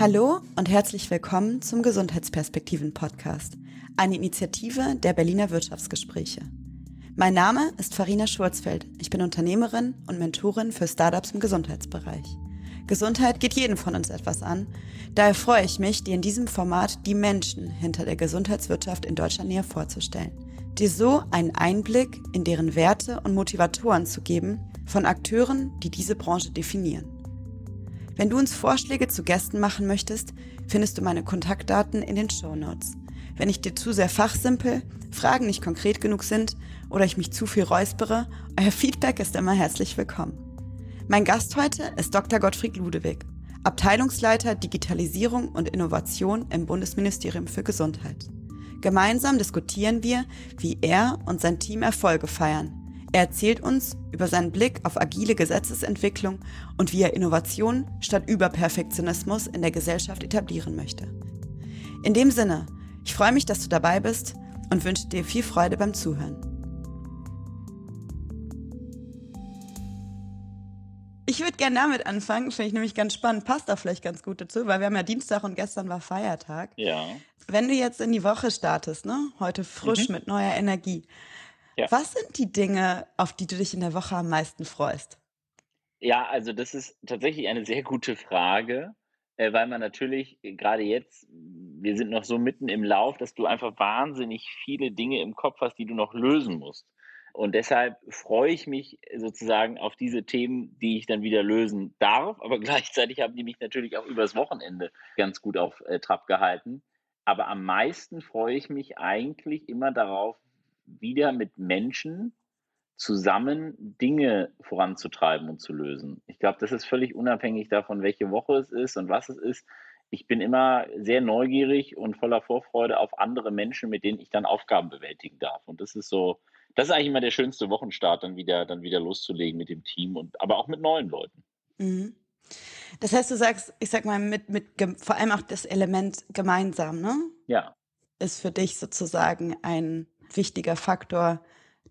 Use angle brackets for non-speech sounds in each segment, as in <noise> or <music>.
Hallo und herzlich willkommen zum Gesundheitsperspektiven Podcast, eine Initiative der Berliner Wirtschaftsgespräche. Mein Name ist Farina Schurzfeld. Ich bin Unternehmerin und Mentorin für Startups im Gesundheitsbereich. Gesundheit geht jeden von uns etwas an. Daher freue ich mich, dir in diesem Format die Menschen hinter der Gesundheitswirtschaft in Deutschland näher vorzustellen. Dir so einen Einblick in deren Werte und Motivatoren zu geben von Akteuren, die diese Branche definieren. Wenn du uns Vorschläge zu Gästen machen möchtest, findest du meine Kontaktdaten in den Show Notes. Wenn ich dir zu sehr fachsimpel, Fragen nicht konkret genug sind oder ich mich zu viel räuspere, euer Feedback ist immer herzlich willkommen. Mein Gast heute ist Dr. Gottfried Ludewig, Abteilungsleiter Digitalisierung und Innovation im Bundesministerium für Gesundheit. Gemeinsam diskutieren wir, wie er und sein Team Erfolge feiern er erzählt uns über seinen Blick auf agile Gesetzesentwicklung und wie er Innovation statt Überperfektionismus in der Gesellschaft etablieren möchte. In dem Sinne, ich freue mich, dass du dabei bist und wünsche dir viel Freude beim Zuhören. Ich würde gerne damit anfangen, finde ich nämlich ganz spannend, passt auch vielleicht ganz gut dazu, weil wir haben ja Dienstag und gestern war Feiertag. Ja. Wenn du jetzt in die Woche startest, ne, heute frisch mhm. mit neuer Energie, ja. Was sind die Dinge, auf die du dich in der Woche am meisten freust? Ja, also das ist tatsächlich eine sehr gute Frage, äh, weil man natürlich äh, gerade jetzt, wir sind noch so mitten im Lauf, dass du einfach wahnsinnig viele Dinge im Kopf hast, die du noch lösen musst. Und deshalb freue ich mich sozusagen auf diese Themen, die ich dann wieder lösen darf. Aber <laughs> gleichzeitig haben die mich natürlich auch übers Wochenende ganz gut auf äh, Trab gehalten. Aber am meisten freue ich mich eigentlich immer darauf, wieder mit Menschen zusammen Dinge voranzutreiben und zu lösen. Ich glaube, das ist völlig unabhängig davon, welche Woche es ist und was es ist. Ich bin immer sehr neugierig und voller Vorfreude auf andere Menschen, mit denen ich dann Aufgaben bewältigen darf. Und das ist so, das ist eigentlich immer der schönste Wochenstart, dann wieder, dann wieder loszulegen mit dem Team und aber auch mit neuen Leuten. Mhm. Das heißt, du sagst, ich sag mal, mit, mit vor allem auch das Element gemeinsam, ne? Ja. Ist für dich sozusagen ein wichtiger Faktor,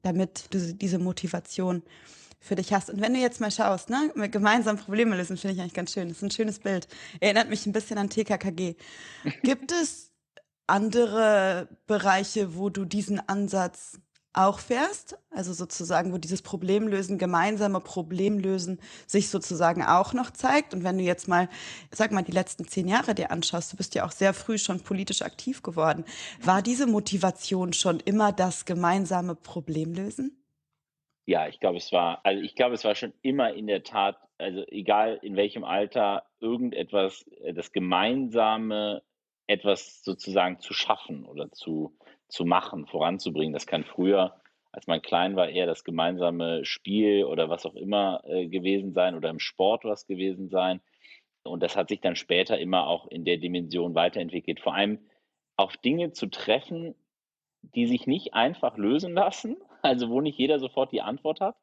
damit du diese Motivation für dich hast. Und wenn du jetzt mal schaust, ne, gemeinsam Probleme lösen, finde ich eigentlich ganz schön. Das ist ein schönes Bild. Erinnert mich ein bisschen an TKKG. <laughs> Gibt es andere Bereiche, wo du diesen Ansatz auch fährst, also sozusagen, wo dieses Problemlösen, gemeinsame Problemlösen sich sozusagen auch noch zeigt. Und wenn du jetzt mal, sag mal, die letzten zehn Jahre dir anschaust, du bist ja auch sehr früh schon politisch aktiv geworden. War diese Motivation schon immer das gemeinsame Problemlösen? Ja, ich glaube, es war, also ich glaube, es war schon immer in der Tat, also egal in welchem Alter, irgendetwas, äh, das gemeinsame etwas sozusagen zu schaffen oder zu, zu machen, voranzubringen. Das kann früher, als man klein war, eher das gemeinsame Spiel oder was auch immer äh, gewesen sein oder im Sport was gewesen sein. Und das hat sich dann später immer auch in der Dimension weiterentwickelt. Vor allem auf Dinge zu treffen, die sich nicht einfach lösen lassen, <laughs> also wo nicht jeder sofort die Antwort hat.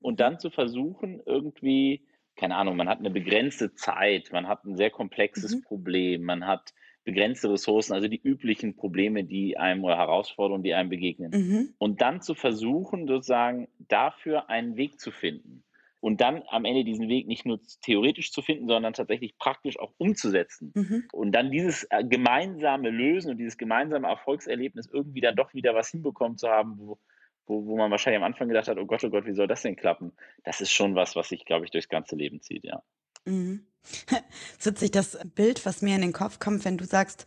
Und dann zu versuchen, irgendwie, keine Ahnung, man hat eine begrenzte Zeit, man hat ein sehr komplexes mhm. Problem, man hat begrenzte Ressourcen, also die üblichen Probleme, die einem oder Herausforderungen, die einem begegnen. Mhm. Und dann zu versuchen, sozusagen dafür einen Weg zu finden. Und dann am Ende diesen Weg nicht nur theoretisch zu finden, sondern tatsächlich praktisch auch umzusetzen. Mhm. Und dann dieses äh, gemeinsame Lösen und dieses gemeinsame Erfolgserlebnis irgendwie dann doch wieder was hinbekommen zu haben, wo, wo, wo man wahrscheinlich am Anfang gedacht hat, oh Gott, oh Gott, wie soll das denn klappen? Das ist schon was, was sich, glaube ich, durchs ganze Leben zieht, ja. Mhm. <laughs> Es witzig, das Bild, was mir in den Kopf kommt, wenn du sagst,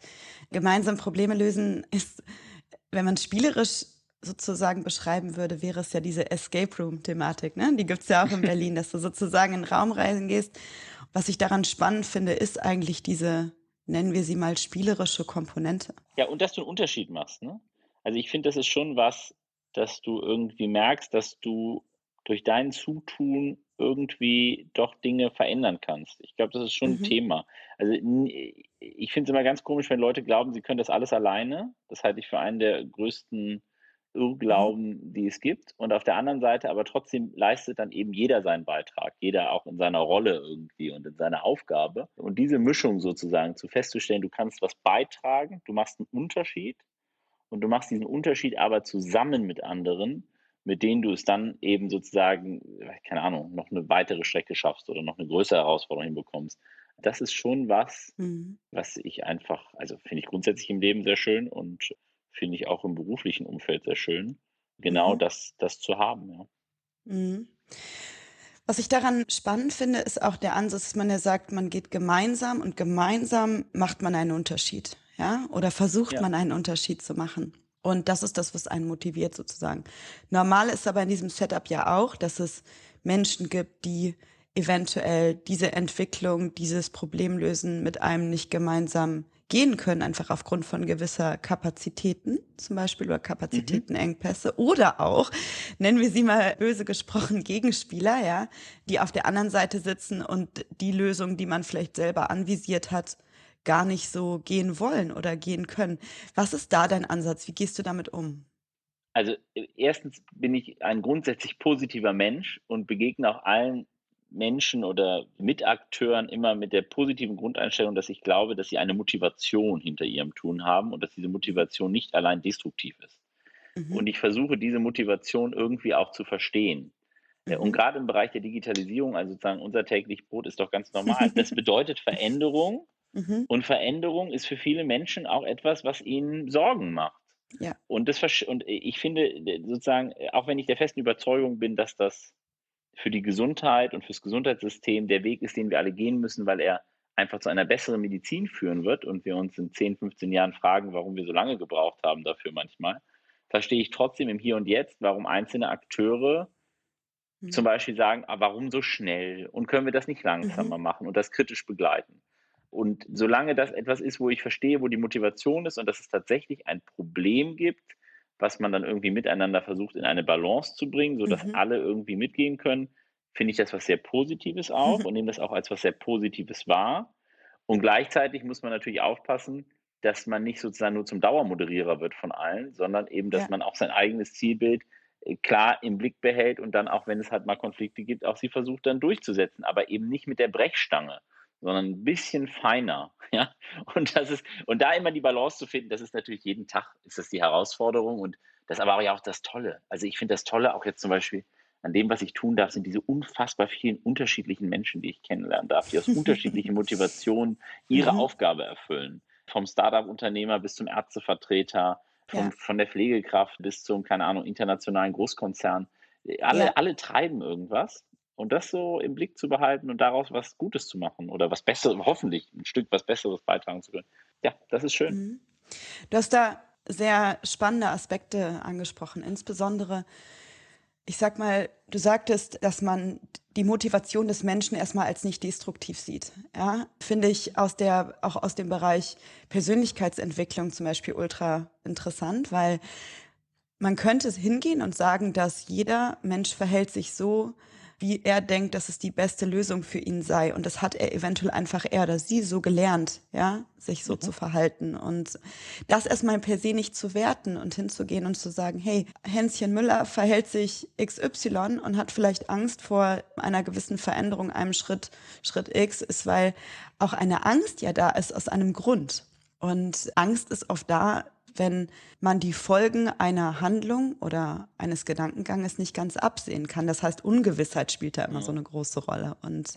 gemeinsam Probleme lösen, ist, wenn man spielerisch sozusagen beschreiben würde, wäre es ja diese Escape Room-Thematik. Ne? Die gibt es ja auch in <laughs> Berlin, dass du sozusagen in Raumreisen gehst. Was ich daran spannend finde, ist eigentlich diese, nennen wir sie mal, spielerische Komponente. Ja, und dass du einen Unterschied machst. Ne? Also ich finde, das ist schon was, dass du irgendwie merkst, dass du durch dein Zutun irgendwie doch Dinge verändern kannst. Ich glaube, das ist schon mhm. ein Thema. Also ich finde es immer ganz komisch, wenn Leute glauben, sie können das alles alleine. Das halte ich für einen der größten Irrglauben, mhm. die es gibt. Und auf der anderen Seite aber trotzdem leistet dann eben jeder seinen Beitrag, jeder auch in seiner Rolle irgendwie und in seiner Aufgabe. Und diese Mischung sozusagen zu festzustellen, du kannst was beitragen, du machst einen Unterschied und du machst diesen Unterschied aber zusammen mit anderen mit denen du es dann eben sozusagen, keine Ahnung, noch eine weitere Strecke schaffst oder noch eine größere Herausforderung hinbekommst. das ist schon was, mhm. was ich einfach, also finde ich grundsätzlich im Leben sehr schön und finde ich auch im beruflichen Umfeld sehr schön, genau mhm. das, das zu haben. Ja. Mhm. Was ich daran spannend finde, ist auch der Ansatz, dass man ja sagt, man geht gemeinsam und gemeinsam macht man einen Unterschied, ja, oder versucht ja. man einen Unterschied zu machen. Und das ist das, was einen motiviert sozusagen. Normal ist aber in diesem Setup ja auch, dass es Menschen gibt, die eventuell diese Entwicklung, dieses Problemlösen mit einem nicht gemeinsam gehen können, einfach aufgrund von gewisser Kapazitäten, zum Beispiel oder Kapazitätenengpässe, mhm. oder auch, nennen wir sie mal böse gesprochen, Gegenspieler, ja, die auf der anderen Seite sitzen und die Lösung, die man vielleicht selber anvisiert hat, gar nicht so gehen wollen oder gehen können. Was ist da dein Ansatz? Wie gehst du damit um? Also erstens bin ich ein grundsätzlich positiver Mensch und begegne auch allen Menschen oder Mitakteuren immer mit der positiven Grundeinstellung, dass ich glaube, dass sie eine Motivation hinter ihrem Tun haben und dass diese Motivation nicht allein destruktiv ist. Mhm. Und ich versuche diese Motivation irgendwie auch zu verstehen. Mhm. Und gerade im Bereich der Digitalisierung, also sozusagen unser täglich Brot ist doch ganz normal. <laughs> Das bedeutet Veränderung. Mhm. Und Veränderung ist für viele Menschen auch etwas, was ihnen Sorgen macht. Ja. Und, das, und ich finde sozusagen, auch wenn ich der festen Überzeugung bin, dass das für die Gesundheit und fürs Gesundheitssystem der Weg ist, den wir alle gehen müssen, weil er einfach zu einer besseren Medizin führen wird und wir uns in 10, 15 Jahren fragen, warum wir so lange gebraucht haben dafür manchmal, verstehe ich trotzdem im Hier und Jetzt, warum einzelne Akteure mhm. zum Beispiel sagen, ah, warum so schnell und können wir das nicht langsamer mhm. machen und das kritisch begleiten. Und solange das etwas ist, wo ich verstehe, wo die Motivation ist und dass es tatsächlich ein Problem gibt, was man dann irgendwie miteinander versucht, in eine Balance zu bringen, sodass mhm. alle irgendwie mitgehen können, finde ich das was sehr Positives auch mhm. und nehme das auch als was sehr Positives wahr. Und gleichzeitig muss man natürlich aufpassen, dass man nicht sozusagen nur zum Dauermoderierer wird von allen, sondern eben, dass ja. man auch sein eigenes Zielbild äh, klar im Blick behält und dann auch, wenn es halt mal Konflikte gibt, auch sie versucht dann durchzusetzen, aber eben nicht mit der Brechstange sondern ein bisschen feiner. <laughs> Ja? Und das ist, und da immer die Balance zu finden, das ist natürlich jeden Tag ist das die Herausforderung und das aber auch das Tolle. Also ich finde das Tolle auch jetzt zum Beispiel an dem, was ich tun darf, sind diese unfassbar vielen unterschiedlichen Menschen, die ich kennenlernen darf, die aus <laughs> unterschiedlichen Motivationen ihre mhm. Aufgabe erfüllen. Vom Startup-Unternehmer bis zum Ärztevertreter, vom, ja. von der Pflegekraft bis zum, keine Ahnung, internationalen Großkonzern. Alle, ja. alle treiben irgendwas und das so im Blick zu behalten und daraus was Gutes zu machen oder was Besseres, hoffentlich ein Stück was Besseres beitragen zu können. Ja, das ist schön. Mhm. Du hast da sehr spannende Aspekte angesprochen, insbesondere, ich sag mal, du sagtest, dass man die Motivation des Menschen erstmal als nicht destruktiv sieht. Ja, finde ich aus der, auch aus dem Bereich Persönlichkeitsentwicklung zum Beispiel ultra interessant, weil man könnte hingehen und sagen, dass jeder Mensch verhält sich so, wie er denkt, dass es die beste Lösung für ihn sei. Und das hat er eventuell einfach er oder sie so gelernt, ja, sich so mhm. zu verhalten. Und das erstmal per se nicht zu werten und hinzugehen und zu sagen, hey, Hänschen Müller verhält sich XY und hat vielleicht Angst vor einer gewissen Veränderung, einem Schritt, Schritt X, ist, weil auch eine Angst ja da ist aus einem Grund. Und Angst ist oft da, wenn man die Folgen einer Handlung oder eines Gedankenganges nicht ganz absehen kann. Das heißt, Ungewissheit spielt da immer so eine große Rolle. Und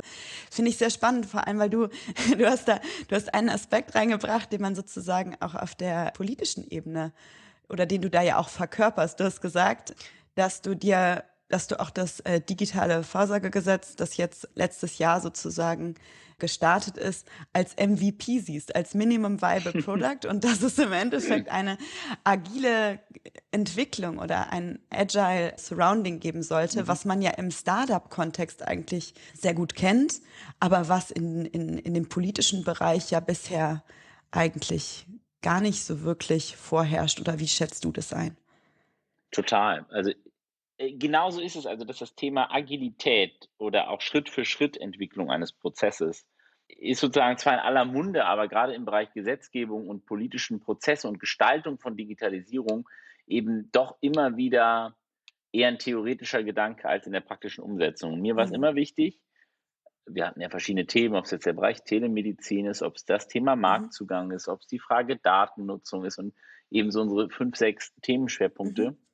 finde ich sehr spannend, vor allem, weil du, <laughs> du hast da, du hast einen Aspekt reingebracht, den man sozusagen auch auf der politischen Ebene oder den du da ja auch verkörperst. Du hast gesagt, dass du dir dass du auch das äh, digitale Vorsorgegesetz, das jetzt letztes Jahr sozusagen gestartet ist, als MVP siehst, als Minimum Viable <laughs> Product und dass es im Endeffekt eine agile Entwicklung oder ein agile Surrounding geben sollte, mhm. was man ja im Startup-Kontext eigentlich sehr gut kennt, aber was in, in, in dem politischen Bereich ja bisher eigentlich gar nicht so wirklich vorherrscht. Oder wie schätzt du das ein? Total. Also genauso ist es also, dass das Thema Agilität oder auch Schritt-für-Schritt-Entwicklung eines Prozesses ist sozusagen zwar in aller Munde, aber gerade im Bereich Gesetzgebung und politischen Prozesse und Gestaltung von Digitalisierung eben doch immer wieder eher ein theoretischer Gedanke als in der praktischen Umsetzung. Mir war es mhm. immer wichtig, wir hatten ja verschiedene Themen, ob es jetzt der Bereich Telemedizin ist, ob es das Thema mhm. Marktzugang ist, ob es die Frage Datennutzung ist und eben so unsere fünf, sechs Themenschwerpunkte. Mhm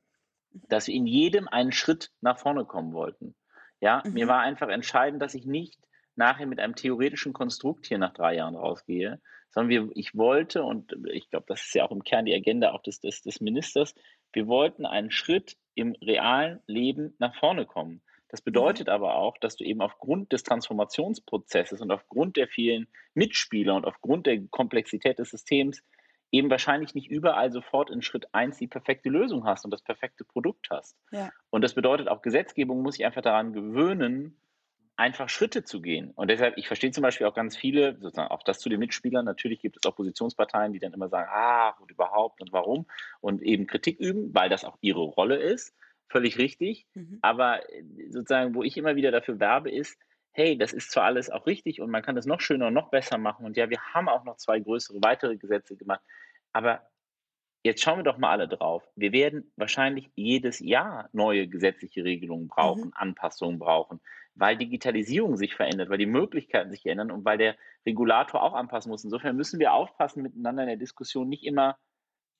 dass wir in jedem einen Schritt nach vorne kommen wollten. Ja, mhm. mir war einfach entscheidend, dass ich nicht nachher mit einem theoretischen Konstrukt hier nach drei Jahren rausgehe, sondern wir, ich wollte, und ich glaube, das ist ja auch im Kern die Agenda auch des, des, des Ministers, wir wollten einen Schritt im realen Leben nach vorne kommen. Das mhm. bedeutet aber auch, dass du eben aufgrund des Transformationsprozesses und aufgrund der vielen Mitspieler und aufgrund der Komplexität des Systems eben wahrscheinlich nicht überall sofort in Schritt 1 die perfekte Lösung hast und das perfekte Produkt hast. Ja. Und das bedeutet auch, Gesetzgebung muss sich einfach daran gewöhnen, einfach Schritte zu gehen. Und deshalb, ich verstehe zum Beispiel auch ganz viele, sozusagen auch das zu den Mitspielern, natürlich gibt es Oppositionsparteien, die dann immer sagen, ah, und überhaupt und warum und eben Kritik üben, weil das auch ihre Rolle ist. Völlig richtig. Mhm. Aber sozusagen, wo ich immer wieder dafür werbe, ist, hey, das ist zwar alles auch richtig und man kann das noch schöner und noch besser machen. Und ja, wir haben auch noch zwei größere weitere Gesetze gemacht. Aber jetzt schauen wir doch mal alle drauf. Wir werden wahrscheinlich jedes Jahr neue gesetzliche Regelungen brauchen, mhm. Anpassungen brauchen, weil Digitalisierung sich verändert, weil die Möglichkeiten sich ändern und weil der Regulator auch anpassen muss. Insofern müssen wir aufpassen, miteinander in der Diskussion nicht immer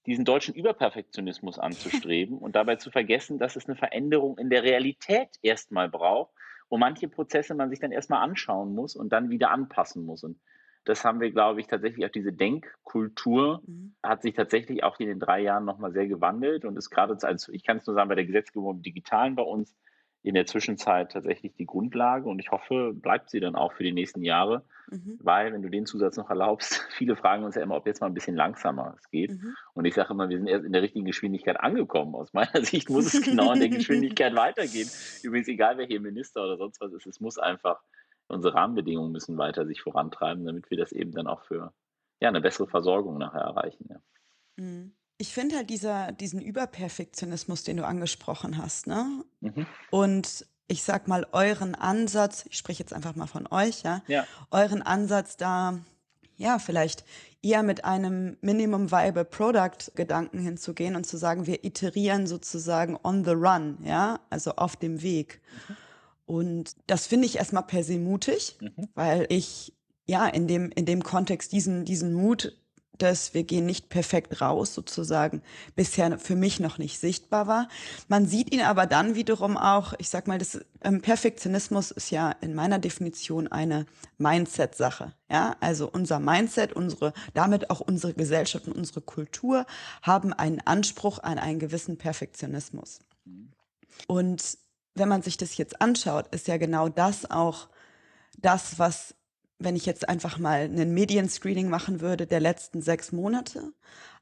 diesen deutschen Überperfektionismus anzustreben und dabei zu vergessen, dass es eine Veränderung in der Realität erstmal braucht, wo manche Prozesse man sich dann erstmal anschauen muss und dann wieder anpassen muss. Und das haben wir, glaube ich, tatsächlich auch diese Denkkultur mhm. hat sich tatsächlich auch in den drei Jahren nochmal sehr gewandelt und ist gerade, also ich kann es nur sagen, bei der Gesetzgebung im Digitalen bei uns in der Zwischenzeit tatsächlich die Grundlage und ich hoffe, bleibt sie dann auch für die nächsten Jahre, mhm. weil, wenn du den Zusatz noch erlaubst, <laughs> viele fragen uns ja immer, ob jetzt mal ein bisschen langsamer es geht. Mhm. Und ich sage immer, wir sind erst in der richtigen Geschwindigkeit angekommen. Aus meiner <laughs> Sicht muss es genau in der <laughs> Geschwindigkeit weitergehen. Übrigens, egal wer hier Minister oder sonst was ist, es muss einfach, unsere Rahmenbedingungen müssen weiter sich vorantreiben, damit wir das eben dann auch für ja, eine bessere Versorgung nachher erreichen. Ja. Mhm. Ich finde halt dieser, diesen Überperfektionismus, den du angesprochen hast, ne? Mhm. Und ich sag mal, euren Ansatz, ich spreche jetzt einfach mal von euch, ja, ja. euren Ansatz da, ja, vielleicht eher mit einem Minimum Viable Product Gedanken hinzugehen und zu sagen, wir iterieren sozusagen on the run, ja, also auf dem Weg. Mhm. Und das finde ich erstmal per se mutig, mhm. weil ich ja in dem, in dem Kontext diesen, diesen Mut dass wir gehen nicht perfekt raus sozusagen bisher für mich noch nicht sichtbar war. Man sieht ihn aber dann wiederum auch, ich sag mal, das ähm, Perfektionismus ist ja in meiner Definition eine Mindset-Sache. Ja, also unser Mindset, unsere, damit auch unsere Gesellschaft und unsere Kultur haben einen Anspruch an einen gewissen Perfektionismus. Und wenn man sich das jetzt anschaut, ist ja genau das auch das, was wenn ich jetzt einfach mal einen Medienscreening machen würde der letzten sechs Monate,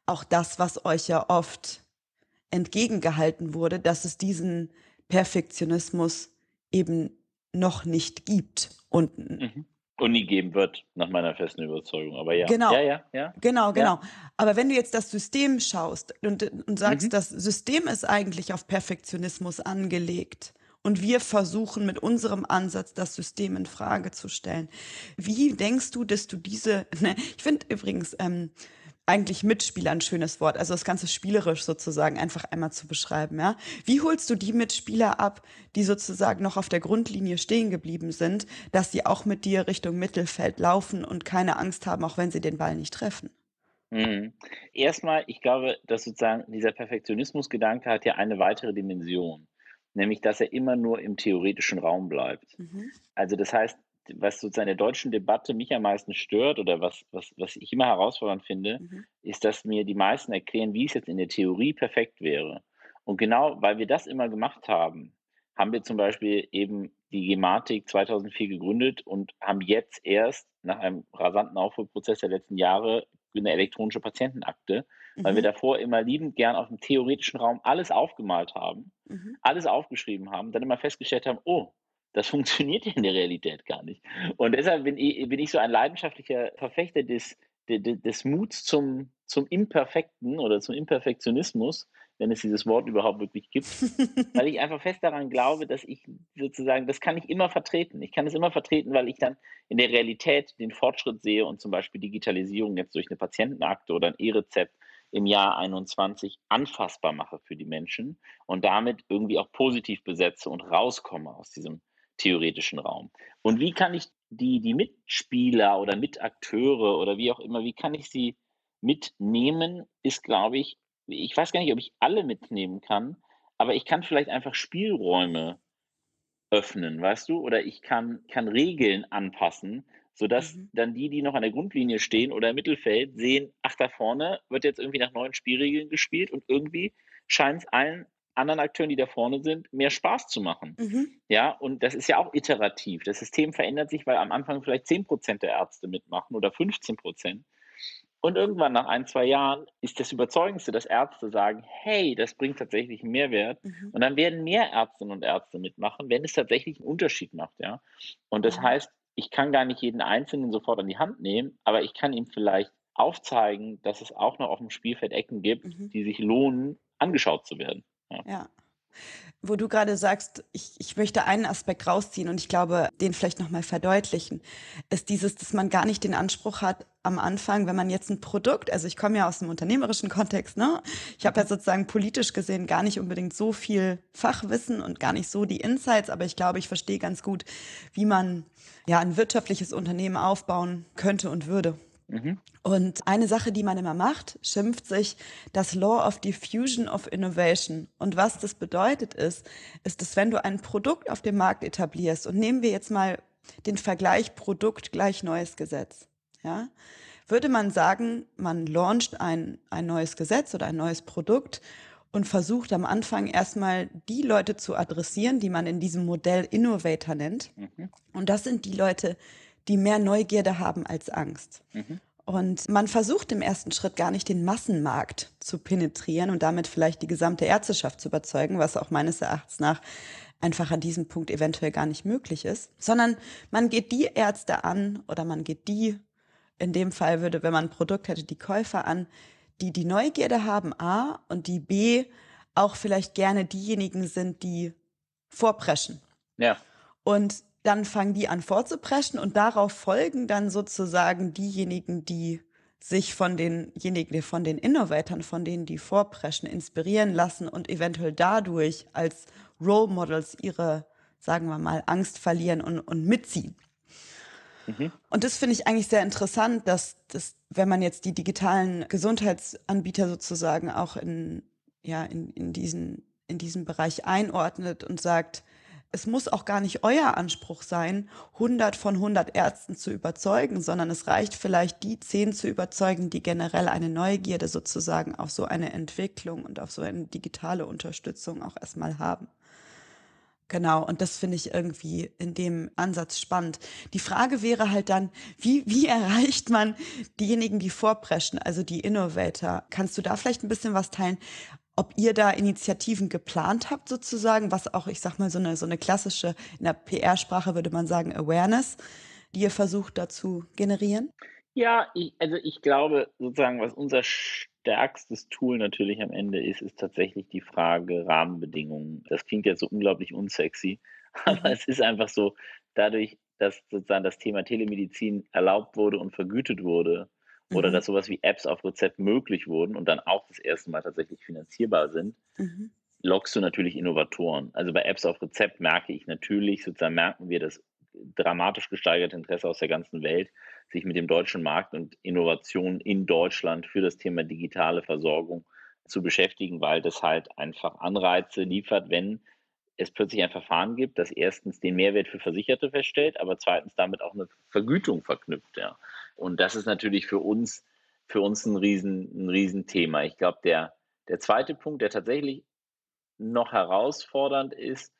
auch das, was euch ja oft entgegengehalten wurde, dass es diesen Perfektionismus eben noch nicht gibt und mhm. und nie geben wird, nach meiner festen Überzeugung. Aber ja, genau, ja, ja, ja. genau, genau. Ja. Aber wenn du jetzt das System schaust und, und sagst, mhm. das System ist eigentlich auf Perfektionismus angelegt, und wir versuchen mit unserem Ansatz das System in Frage zu stellen. Wie denkst du, dass du diese, <laughs> ne, ich finde übrigens ähm, eigentlich Mitspieler ein schönes Wort, also das Ganze spielerisch sozusagen einfach einmal zu beschreiben, ja. Wie holst du die Mitspieler ab, die sozusagen noch auf der Grundlinie stehen geblieben sind, dass sie auch mit dir Richtung Mittelfeld laufen und keine Angst haben, auch wenn sie den Ball nicht treffen? Mhm. Erstmal, ich glaube, dass sozusagen dieser Perfektionismusgedanke hat ja eine weitere Dimension nämlich dass er immer nur im theoretischen Raum bleibt. Mhm. Also das heißt, was sozusagen in der deutschen Debatte mich am meisten stört oder was, was, was ich immer herausfordernd finde, mhm. ist, dass mir die meisten erklären, wie es jetzt in der Theorie perfekt wäre. Und genau weil wir das immer gemacht haben, haben wir zum Beispiel eben die Gematik 2004 gegründet und haben jetzt erst nach einem rasanten Aufholprozess der letzten Jahre eine elektronische Patientenakte, mhm. weil wir mhm. davor immer liebend gern auf dem theoretischen Raum alles aufgemalt haben, mhm. alles aufgeschrieben haben, dann immer festgestellt haben, oh, das <laughs> funktioniert ja in der Realität gar nicht. Und deshalb bin ich, bin ich so ein leidenschaftlicher Verfechter des, des, des Muts zum, zum Imperfekten oder zum Imperfektionismus, wenn es dieses Wort überhaupt wirklich gibt, <laughs> weil ich einfach fest daran glaube, dass ich sozusagen, das kann ich immer vertreten. Ich kann es immer vertreten, weil ich dann in der Realität den Fortschritt sehe und zum Beispiel Digitalisierung jetzt durch eine Patientenakte oder ein E-Rezept im Jahr 21 anfassbar mache für die Menschen und damit irgendwie auch positiv besetze und rauskomme aus diesem theoretischen Raum. Und wie kann ich die, die Mitspieler oder Mitakteure oder wie auch immer, wie kann ich sie mitnehmen, ist, glaube ich, ich weiß gar nicht, ob ich alle mitnehmen kann, aber ich kann vielleicht einfach Spielräume öffnen, weißt du? Oder ich kann, kann Regeln anpassen, sodass mhm. dann die, die noch an der Grundlinie stehen oder im Mittelfeld, sehen, ach, da vorne wird jetzt irgendwie nach neuen Spielregeln gespielt und irgendwie scheint es allen anderen Akteuren, die da vorne sind, mehr Spaß zu machen. Mhm. Ja, und das ist ja auch iterativ. Das System verändert sich, weil am Anfang vielleicht 10% der Ärzte mitmachen oder 15%. Und irgendwann nach ein, zwei Jahren ist das Überzeugendste, dass Ärzte sagen, hey, das bringt tatsächlich einen Mehrwert. Mhm. Und dann werden mehr Ärztinnen und Ärzte mitmachen, wenn es tatsächlich einen Unterschied macht, ja. Und das mhm. heißt, ich kann gar nicht jeden Einzelnen sofort an die Hand nehmen, aber ich kann ihm vielleicht aufzeigen, dass es auch noch auf dem Spielfeld Ecken gibt, mhm. die sich lohnen, angeschaut zu werden. Ja. ja. Wo du gerade sagst, ich, ich möchte einen Aspekt rausziehen und ich glaube, den vielleicht nochmal verdeutlichen, ist dieses, dass man gar nicht den Anspruch hat, am Anfang, wenn man jetzt ein Produkt, also ich komme ja aus dem unternehmerischen Kontext, ne? Ich habe ja sozusagen politisch gesehen gar nicht unbedingt so viel Fachwissen und gar nicht so die Insights, aber ich glaube, ich verstehe ganz gut, wie man ja ein wirtschaftliches Unternehmen aufbauen könnte und würde. Mhm. Und eine Sache, die man immer macht, schimpft sich das Law of Diffusion of Innovation. Und was das bedeutet ist, ist, dass wenn du ein Produkt auf dem Markt etablierst und nehmen wir jetzt mal den Vergleich Produkt gleich neues Gesetz, ja, würde man sagen, man launcht ein, ein neues Gesetz oder ein neues Produkt und versucht am Anfang erstmal die Leute zu adressieren, die man in diesem Modell Innovator nennt. Mhm. Und das sind die Leute, die mehr Neugierde haben als Angst. Mhm. Und man versucht im ersten Schritt gar nicht den Massenmarkt zu penetrieren und damit vielleicht die gesamte Ärzteschaft zu überzeugen, was auch meines Erachtens nach einfach an diesem Punkt eventuell gar nicht möglich ist, sondern man geht die Ärzte an oder man geht die, in dem Fall würde, wenn man ein Produkt hätte, die Käufer an, die die Neugierde haben, A, und die B, auch vielleicht gerne diejenigen sind, die vorpreschen. Ja. Und dann fangen die an vorzupreschen und darauf folgen dann sozusagen diejenigen, die sich von denjenigen, von den Innovatoren, von denen die vorpreschen, inspirieren lassen und eventuell dadurch als Role Models ihre, sagen wir mal, Angst verlieren und, und mitziehen. Mhm. Und das finde ich eigentlich sehr interessant, dass, dass, wenn man jetzt die digitalen Gesundheitsanbieter sozusagen auch in, ja, in, in diesen, in diesen Bereich einordnet und sagt, es muss auch gar nicht euer Anspruch sein, 100 von 100 Ärzten zu überzeugen, sondern es reicht vielleicht die 10 zu überzeugen, die generell eine Neugierde sozusagen auf so eine Entwicklung und auf so eine digitale Unterstützung auch erstmal haben. Genau, und das finde ich irgendwie in dem Ansatz spannend. Die Frage wäre halt dann, wie, wie <laughs> erreicht man diejenigen, die vorpreschen, also die Innovator? Kannst du da vielleicht ein bisschen was teilen? Ob ihr da Initiativen geplant habt sozusagen, was auch, ich sag mal, so eine, so eine klassische, in der PR-Sprache würde man sagen, Awareness, die ihr versucht da zu generieren? Ja, ich, also ich glaube sozusagen, was unser stärkstes Tool natürlich am Ende ist, ist tatsächlich die Frage Rahmenbedingungen. Das klingt jetzt so unglaublich unsexy, <laughs> aber mhm. es ist einfach so, dadurch, dass sozusagen das Thema Telemedizin erlaubt wurde und vergütet wurde, oder mhm. dass sowas wie Apps auf Rezept möglich wurden und dann auch das erste Mal tatsächlich finanzierbar sind, mhm. lockst du natürlich Innovatoren. Also bei Apps auf Rezept merke ich natürlich, sozusagen merken wir das dramatisch gesteigerte Interesse aus der ganzen Welt, sich mit dem deutschen Markt und Innovation in Deutschland für das Thema digitale Versorgung zu beschäftigen, weil das halt einfach Anreize liefert, wenn es plötzlich ein Verfahren gibt, das erstens den Mehrwert für Versicherte feststellt, aber zweitens damit auch eine Vergütung verknüpft. Ja. Und das ist natürlich für uns, für uns ein, Riesen, ein Riesenthema. Ich glaube, der, der zweite Punkt, der tatsächlich noch herausfordernd ist,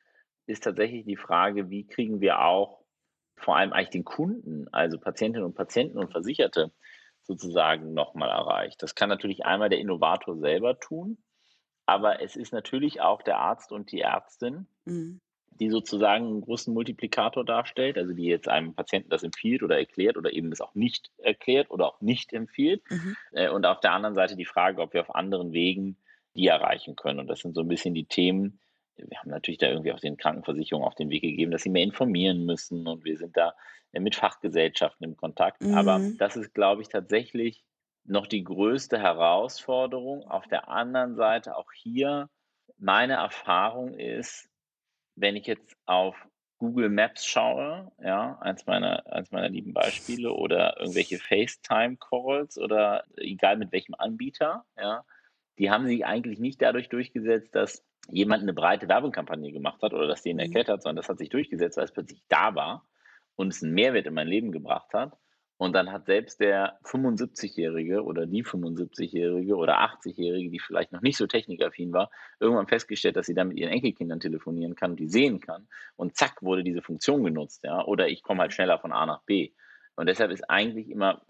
ist tatsächlich die Frage, wie kriegen wir auch vor allem eigentlich den Kunden, also Patientinnen und Patienten und Versicherte sozusagen nochmal erreicht. Das kann natürlich einmal der Innovator selber tun, aber es ist natürlich auch der Arzt und die Ärztin, mhm die sozusagen einen großen Multiplikator darstellt, also die jetzt einem Patienten das empfiehlt oder erklärt oder eben es auch nicht erklärt oder auch nicht empfiehlt. Mhm. Äh, und auf der anderen Seite die Frage, ob wir auf anderen Wegen die erreichen können. Und das sind so ein bisschen die Themen. Wir haben natürlich da irgendwie auch den Krankenversicherungen auf den Weg gegeben, dass sie mehr informieren müssen und wir sind da äh, mit Fachgesellschaften im Kontakt. Mhm. Aber das ist, glaube ich, tatsächlich noch die größte Herausforderung. Auf der anderen Seite auch hier meine Erfahrung ist, wenn ich jetzt auf Google Maps schaue, ja, eins meiner, eins meiner lieben Beispiele, oder irgendwelche FaceTime-Calls oder egal mit welchem Anbieter, ja, die haben sich eigentlich nicht dadurch durchgesetzt, dass jemand eine breite Werbekampagne gemacht hat oder das denen mhm. erklärt hat, sondern das hat sich durchgesetzt, weil es plötzlich da war und es einen Mehrwert in mein Leben gebracht hat. Und dann hat selbst der 75-Jährige oder die 75-Jährige oder 80-Jährige, die vielleicht noch nicht so technikaffin war, irgendwann festgestellt, dass sie dann mit ihren Enkelkindern telefonieren kann, die sehen kann. Und zack, wurde diese Funktion genutzt. Ja? Oder ich komme halt schneller von A nach B. Und deshalb ist eigentlich immer,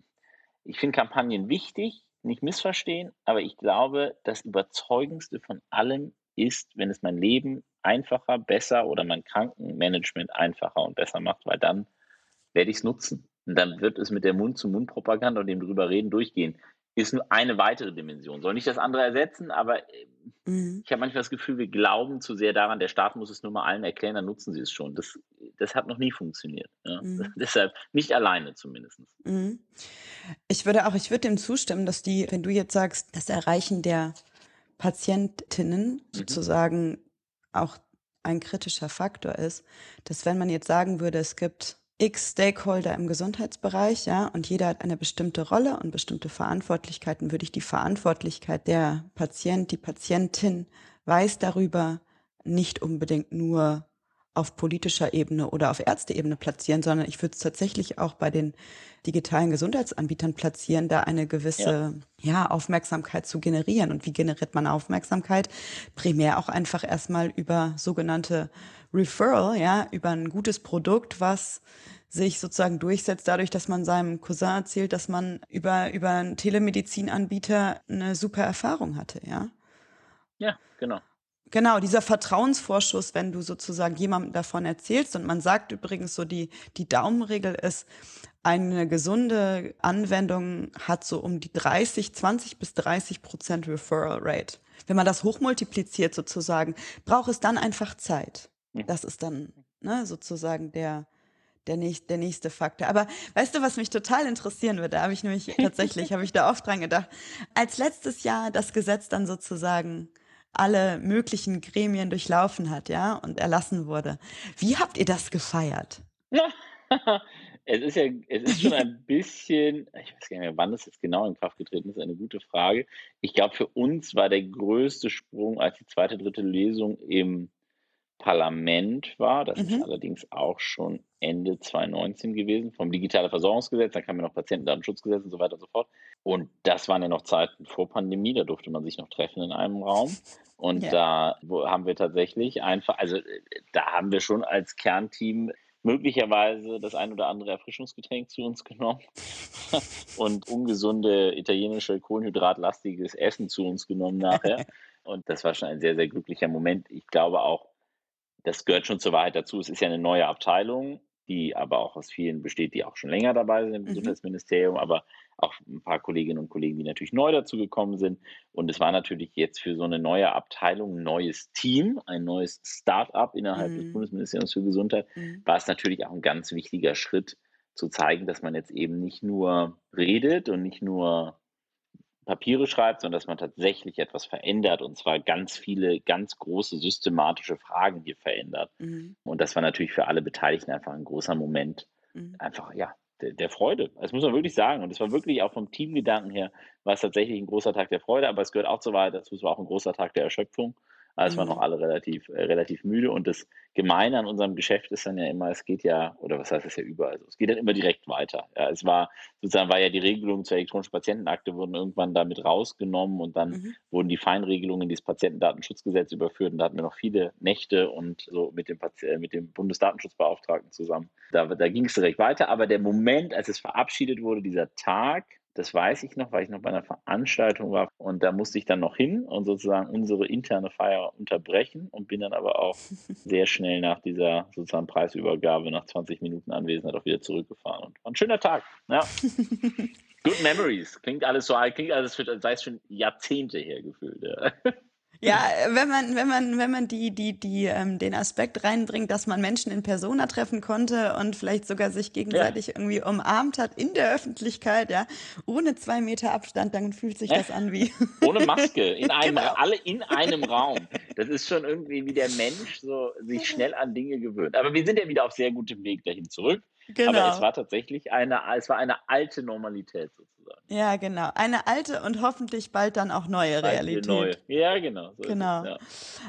ich finde Kampagnen wichtig, nicht missverstehen, aber ich glaube, das Überzeugendste von allem ist, wenn es mein Leben einfacher, besser oder mein Krankenmanagement einfacher und besser macht, weil dann werde ich es nutzen. Und dann wird es mit der Mund-zu-Mund-Propaganda und dem drüber reden durchgehen. Ist nur eine weitere Dimension. Soll nicht das andere ersetzen, aber mhm. ich habe manchmal das Gefühl, wir glauben zu sehr daran, der Staat muss es nur mal allen erklären, dann nutzen sie es schon. Das, das hat noch nie funktioniert. Ja? Mhm. <laughs> Deshalb nicht alleine zumindest. Mhm. Ich würde auch, ich würde dem zustimmen, dass die, wenn du jetzt sagst, das Erreichen der Patientinnen mhm. sozusagen auch ein kritischer Faktor ist, dass wenn man jetzt sagen würde, es gibt x Stakeholder im Gesundheitsbereich, ja, und jeder hat eine bestimmte Rolle und bestimmte Verantwortlichkeiten, würde ich die Verantwortlichkeit der Patient, die Patientin weiß darüber nicht unbedingt nur auf politischer Ebene oder auf Ärzteebene platzieren, sondern ich würde es tatsächlich auch bei den digitalen Gesundheitsanbietern platzieren, da eine gewisse ja. ja. Aufmerksamkeit zu generieren. Und wie generiert man Aufmerksamkeit? Primär auch einfach erstmal über sogenannte Referral, ja, über ein gutes Produkt, was sich sozusagen durchsetzt, dadurch, dass man seinem Cousin erzählt, dass man über, über einen Telemedizinanbieter eine super Erfahrung hatte, ja. Ja, genau. Genau, dieser Vertrauensvorschuss, wenn du sozusagen jemandem davon erzählst. Und man sagt übrigens so, die, die Daumenregel ist, eine gesunde Anwendung hat so um die 30, 20 bis 30 Prozent Referral Rate. Wenn man das hochmultipliziert sozusagen, braucht es dann einfach Zeit. Das ist dann ne, sozusagen der, der, nächste, der nächste Faktor. Aber weißt du, was mich total interessieren würde? Da habe ich nämlich <laughs> tatsächlich, habe ich da oft dran gedacht. Als letztes Jahr das Gesetz dann sozusagen alle möglichen Gremien durchlaufen hat, ja, und erlassen wurde. Wie habt ihr das gefeiert? <laughs> es ist ja, es ist schon ein bisschen, ich weiß gar nicht mehr, wann das jetzt genau in Kraft getreten ist, eine gute Frage. Ich glaube, für uns war der größte Sprung, als die zweite, dritte Lesung im Parlament war. Das mhm. ist allerdings auch schon Ende 2019 gewesen, vom Digitale Versorgungsgesetz, dann kam ja noch Patientendatenschutzgesetz und so weiter und so fort. Und das waren ja noch Zeiten vor Pandemie, da durfte man sich noch treffen in einem Raum. Und ja. da haben wir tatsächlich einfach, also da haben wir schon als Kernteam möglicherweise das ein oder andere Erfrischungsgetränk zu uns genommen <laughs> und ungesunde italienische kohlenhydratlastiges Essen zu uns genommen nachher. <laughs> Und das war schon ein sehr, sehr glücklicher Moment. Ich glaube auch, das gehört schon zur Wahrheit dazu. Es ist ja eine neue Abteilung, die aber auch aus vielen besteht, die auch schon länger dabei sind im mhm. Gesundheitsministerium, aber auch ein paar Kolleginnen und Kollegen, die natürlich neu dazugekommen sind. Und es war natürlich jetzt für so eine neue Abteilung ein neues Team, ein neues Start-up innerhalb mhm. des Bundesministeriums für Gesundheit, mhm. war es natürlich auch ein ganz wichtiger Schritt zu zeigen, dass man jetzt eben nicht nur redet und nicht nur Papiere schreibt, sondern dass man tatsächlich etwas verändert und zwar ganz viele, ganz große systematische Fragen hier verändert. Mhm. Und das war natürlich für alle Beteiligten einfach ein großer Moment. Mhm. Einfach, ja, der, der, Freude. Das muss man wirklich sagen. Und es war wirklich auch vom Teamgedanken her, war es tatsächlich ein großer Tag der Freude, aber es gehört auch zur Wahrheit dazu, es war auch ein großer Tag der Erschöpfung. Also mhm. waren noch alle relativ, äh, relativ müde. Und das Gemeine an unserem Geschäft ist dann ja immer, es geht ja, oder was heißt es ja überall so, es geht dann immer direkt weiter. Ja, es war sozusagen, war ja die Regelung zur elektronischen Patientenakte wurden irgendwann damit rausgenommen und dann mhm. wurden die Feinregelungen in dieses Patientendatenschutzgesetz überführt. Und da hatten wir noch viele Nächte und so mit dem, äh, mit dem Bundesdatenschutzbeauftragten zusammen. Da, da ging es direkt weiter. Aber der Moment, als es verabschiedet wurde, dieser Tag, das weiß ich noch, weil ich noch bei einer Veranstaltung war und da musste ich dann noch hin und sozusagen unsere interne Feier unterbrechen und bin dann aber auch <laughs> sehr schnell nach dieser sozusagen Preisübergabe nach 20 Minuten Anwesenheit auch wieder zurückgefahren. Und war ein schöner Tag. Ja. <laughs> Good Memories. Klingt alles so alt, klingt alles, sei es schon Jahrzehnte her gefühlt. Ja. Ja, wenn man, wenn man, wenn man die, die, die, ähm, den Aspekt reinbringt, dass man Menschen in Persona treffen konnte und vielleicht sogar sich gegenseitig ja. irgendwie umarmt hat in der Öffentlichkeit, ja, ohne zwei Meter Abstand, dann fühlt sich das an wie. <laughs> Ohne Maske, in <laughs> einem, genau. alle in einem Raum. Das ist schon irgendwie wie der Mensch so sich schnell an Dinge gewöhnt. Aber wir sind ja wieder auf sehr gutem Weg dahin zurück. Genau. Aber es war tatsächlich eine, es war eine alte Normalität sozusagen. Ja, genau. Eine alte und hoffentlich bald dann auch neue eine Realität. neue. Ja, genau. So ist es, Genau. ja.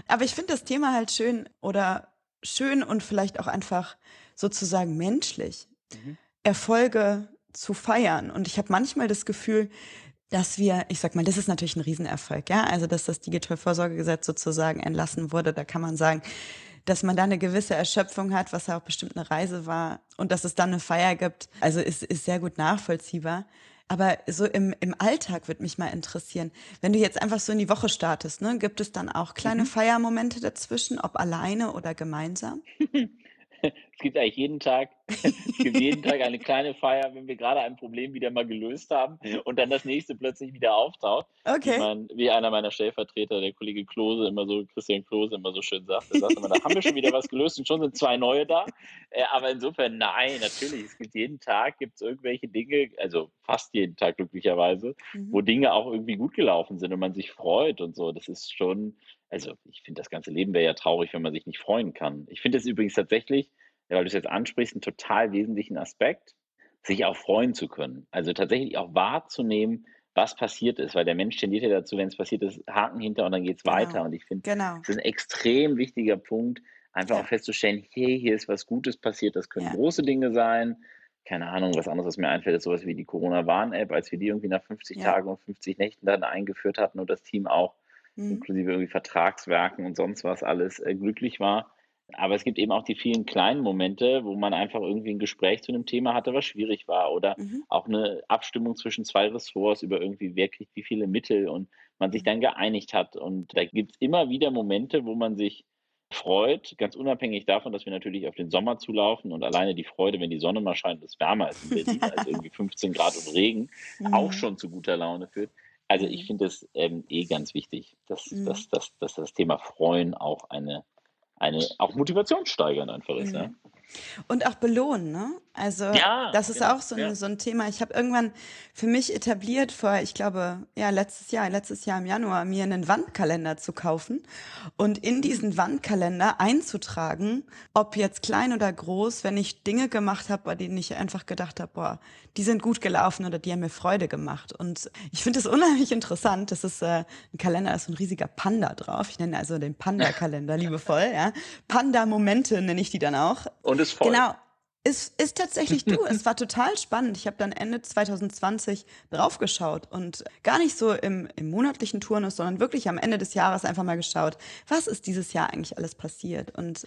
Aber ich finde das Thema halt schön oder schön und vielleicht auch einfach sozusagen menschlich, Mhm. Erfolge zu feiern. Und ich habe manchmal das Gefühl, dass wir, ich sag mal, das ist natürlich ein Riesenerfolg, ja. Also, dass das Digitalvorsorgegesetz sozusagen entlassen wurde, da kann man sagen, dass man da eine gewisse Erschöpfung hat, was ja auch bestimmt eine Reise war und dass es dann eine Feier gibt. Also ist, ist sehr gut nachvollziehbar. Aber so im, im Alltag würde mich mal interessieren, wenn du jetzt einfach so in die Woche startest, ne, gibt es dann auch kleine Mhm. Feiermomente dazwischen, ob alleine oder gemeinsam? <laughs> Es gibt eigentlich jeden Tag, <laughs> es gibt jeden Tag eine kleine Feier, wenn wir gerade ein Problem wieder mal gelöst haben und dann das nächste plötzlich wieder auftaucht. Okay. meine, wie einer meiner Stellvertreter, der Kollege Klose, immer so, Christian Klose, immer so schön sagt, er sagt immer, da haben wir schon wieder was gelöst und schon sind zwei neue da. Äh, aber insofern, nein, natürlich, es gibt jeden Tag, gibt es irgendwelche Dinge, also fast jeden Tag glücklicherweise, wo Mhm. Dinge auch irgendwie gut gelaufen sind und man sich freut und so. Das ist schon, also ich finde, das ganze Leben wäre ja traurig, wenn man sich nicht freuen kann. Ich finde es übrigens tatsächlich, weil du es jetzt ansprichst, einen total wesentlichen Aspekt, sich auch freuen zu können. Also tatsächlich auch wahrzunehmen, was passiert ist, weil der Mensch tendiert ja dazu, wenn es passiert ist, Haken hinter und dann geht es Genau. weiter. Und ich finde, Genau. das ist ein extrem wichtiger Punkt, einfach Ja. auch festzustellen, hey, hier ist was Gutes passiert, das können Ja. große Dinge sein. Keine Ahnung, was anderes, was mir einfällt, ist sowas wie die Corona-Warn-App, als wir die irgendwie nach 50 Ja. Tagen und 50 Nächten dann eingeführt hatten und das Team auch Mhm. inklusive irgendwie Vertragswerken und sonst was alles äh, glücklich war. Aber es gibt eben auch die vielen kleinen Momente, wo man einfach irgendwie ein Gespräch zu einem Thema hatte, was schwierig war oder Mhm. auch eine Abstimmung zwischen zwei Ressorts über irgendwie, wer kriegt wie viele Mittel und man sich Mhm. dann geeinigt hat. Und da gibt es immer wieder Momente, wo man sich freut, ganz unabhängig davon, dass wir natürlich auf den Sommer zulaufen und alleine die Freude, wenn die Sonne mal scheint, es wärmer ist in Berlin als irgendwie <laughs> 15 Grad und Regen, auch Mhm. schon zu guter Laune führt. Also ich Mhm. finde es ähm, eh ganz wichtig, dass, Mhm. dass, dass, dass das Thema Freuen auch eine, eine auch motivationssteigernd einfach ist. Ja, Mhm. Und auch belohnen, ne? Also ja das ist genau. auch so ein, Ja. so ein Thema. Ich habe irgendwann für mich etabliert vor, ich glaube, ja, letztes Jahr, letztes Jahr im Januar, mir einen Wandkalender zu kaufen und in diesen Wandkalender einzutragen, ob jetzt klein oder groß, wenn ich Dinge gemacht habe, bei denen ich einfach gedacht habe, boah, die sind gut gelaufen oder die haben mir Freude gemacht. Und ich finde es unheimlich interessant. Das ist äh, ein Kalender, da ist so ein riesiger Panda drauf. Ich nenne also den Panda-Kalender <laughs> liebevoll, ja. Panda-Momente nenne ich die dann auch. Und ist voll. Genau. Es ist tatsächlich du. es <laughs> war total spannend. Ich habe dann Ende 2020 draufgeschaut und gar nicht so im, im monatlichen Turnus, sondern wirklich am Ende des Jahres einfach mal geschaut, was ist dieses Jahr eigentlich alles passiert. Und